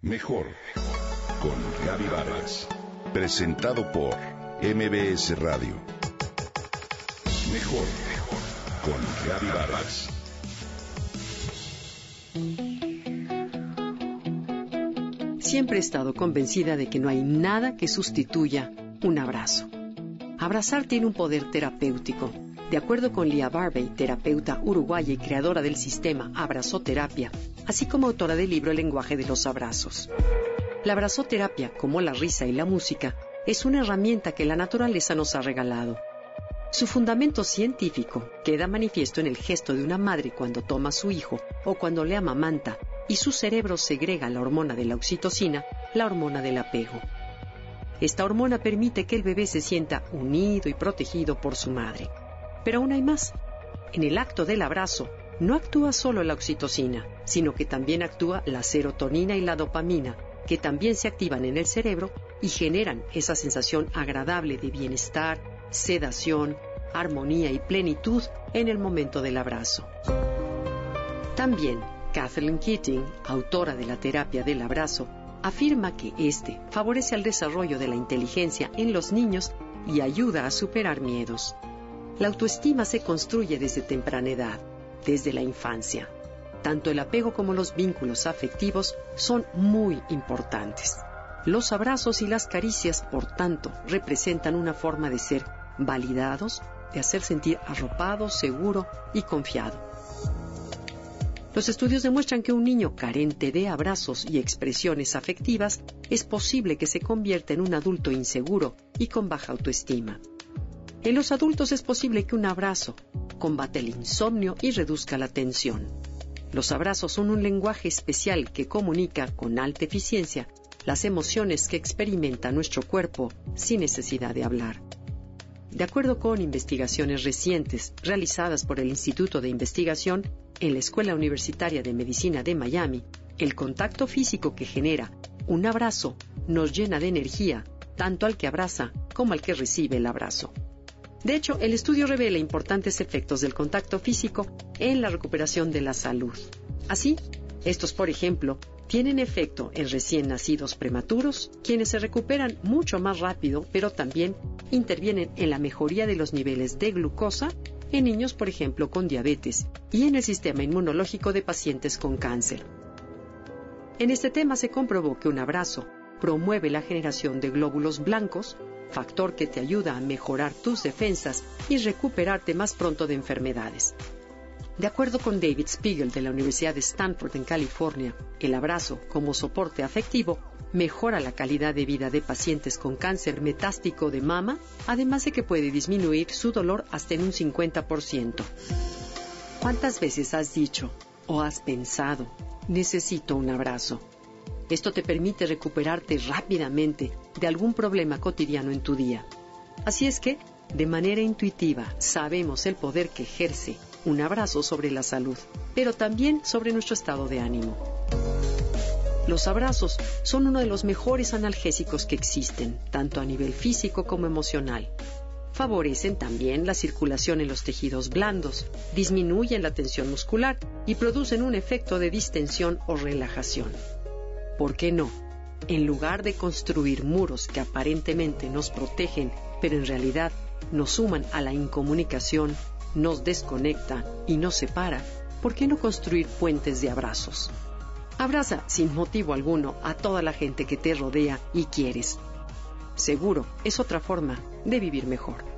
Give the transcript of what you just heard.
Mejor con Gaby Vargas. Presentado por MBS Radio. Mejor con Gaby Vargas. Siempre he estado convencida de que no hay nada que sustituya un abrazo. Abrazar tiene un poder terapéutico. De acuerdo con Lia Barbey, terapeuta uruguaya y creadora del sistema Abrazoterapia, así como autora del libro El lenguaje de los abrazos. La abrazoterapia, como la risa y la música, es una herramienta que la naturaleza nos ha regalado. Su fundamento científico queda manifiesto en el gesto de una madre cuando toma a su hijo o cuando le amamanta y su cerebro segrega la hormona de la oxitocina, la hormona del apego. Esta hormona permite que el bebé se sienta unido y protegido por su madre. Pero aún hay más. En el acto del abrazo, no actúa solo la oxitocina, sino que también actúa la serotonina y la dopamina, que también se activan en el cerebro y generan esa sensación agradable de bienestar, sedación, armonía y plenitud en el momento del abrazo. También, Kathleen Keating, autora de la terapia del abrazo, afirma que este favorece el desarrollo de la inteligencia en los niños y ayuda a superar miedos. La autoestima se construye desde temprana edad desde la infancia. Tanto el apego como los vínculos afectivos son muy importantes. Los abrazos y las caricias, por tanto, representan una forma de ser validados, de hacer sentir arropado, seguro y confiado. Los estudios demuestran que un niño carente de abrazos y expresiones afectivas es posible que se convierta en un adulto inseguro y con baja autoestima. En los adultos es posible que un abrazo combate el insomnio y reduzca la tensión. Los abrazos son un lenguaje especial que comunica con alta eficiencia las emociones que experimenta nuestro cuerpo sin necesidad de hablar. De acuerdo con investigaciones recientes realizadas por el Instituto de Investigación en la Escuela Universitaria de Medicina de Miami, el contacto físico que genera un abrazo nos llena de energía tanto al que abraza como al que recibe el abrazo. De hecho, el estudio revela importantes efectos del contacto físico en la recuperación de la salud. Así, estos, por ejemplo, tienen efecto en recién nacidos prematuros, quienes se recuperan mucho más rápido, pero también intervienen en la mejoría de los niveles de glucosa en niños, por ejemplo, con diabetes y en el sistema inmunológico de pacientes con cáncer. En este tema se comprobó que un abrazo promueve la generación de glóbulos blancos, factor que te ayuda a mejorar tus defensas y recuperarte más pronto de enfermedades. De acuerdo con David Spiegel de la Universidad de Stanford en California, el abrazo como soporte afectivo mejora la calidad de vida de pacientes con cáncer metástico de mama, además de que puede disminuir su dolor hasta en un 50%. ¿Cuántas veces has dicho o has pensado, necesito un abrazo? Esto te permite recuperarte rápidamente de algún problema cotidiano en tu día. Así es que, de manera intuitiva, sabemos el poder que ejerce un abrazo sobre la salud, pero también sobre nuestro estado de ánimo. Los abrazos son uno de los mejores analgésicos que existen, tanto a nivel físico como emocional. Favorecen también la circulación en los tejidos blandos, disminuyen la tensión muscular y producen un efecto de distensión o relajación. ¿Por qué no? En lugar de construir muros que aparentemente nos protegen, pero en realidad nos suman a la incomunicación, nos desconecta y nos separa, ¿por qué no construir puentes de abrazos? Abraza sin motivo alguno a toda la gente que te rodea y quieres. Seguro es otra forma de vivir mejor.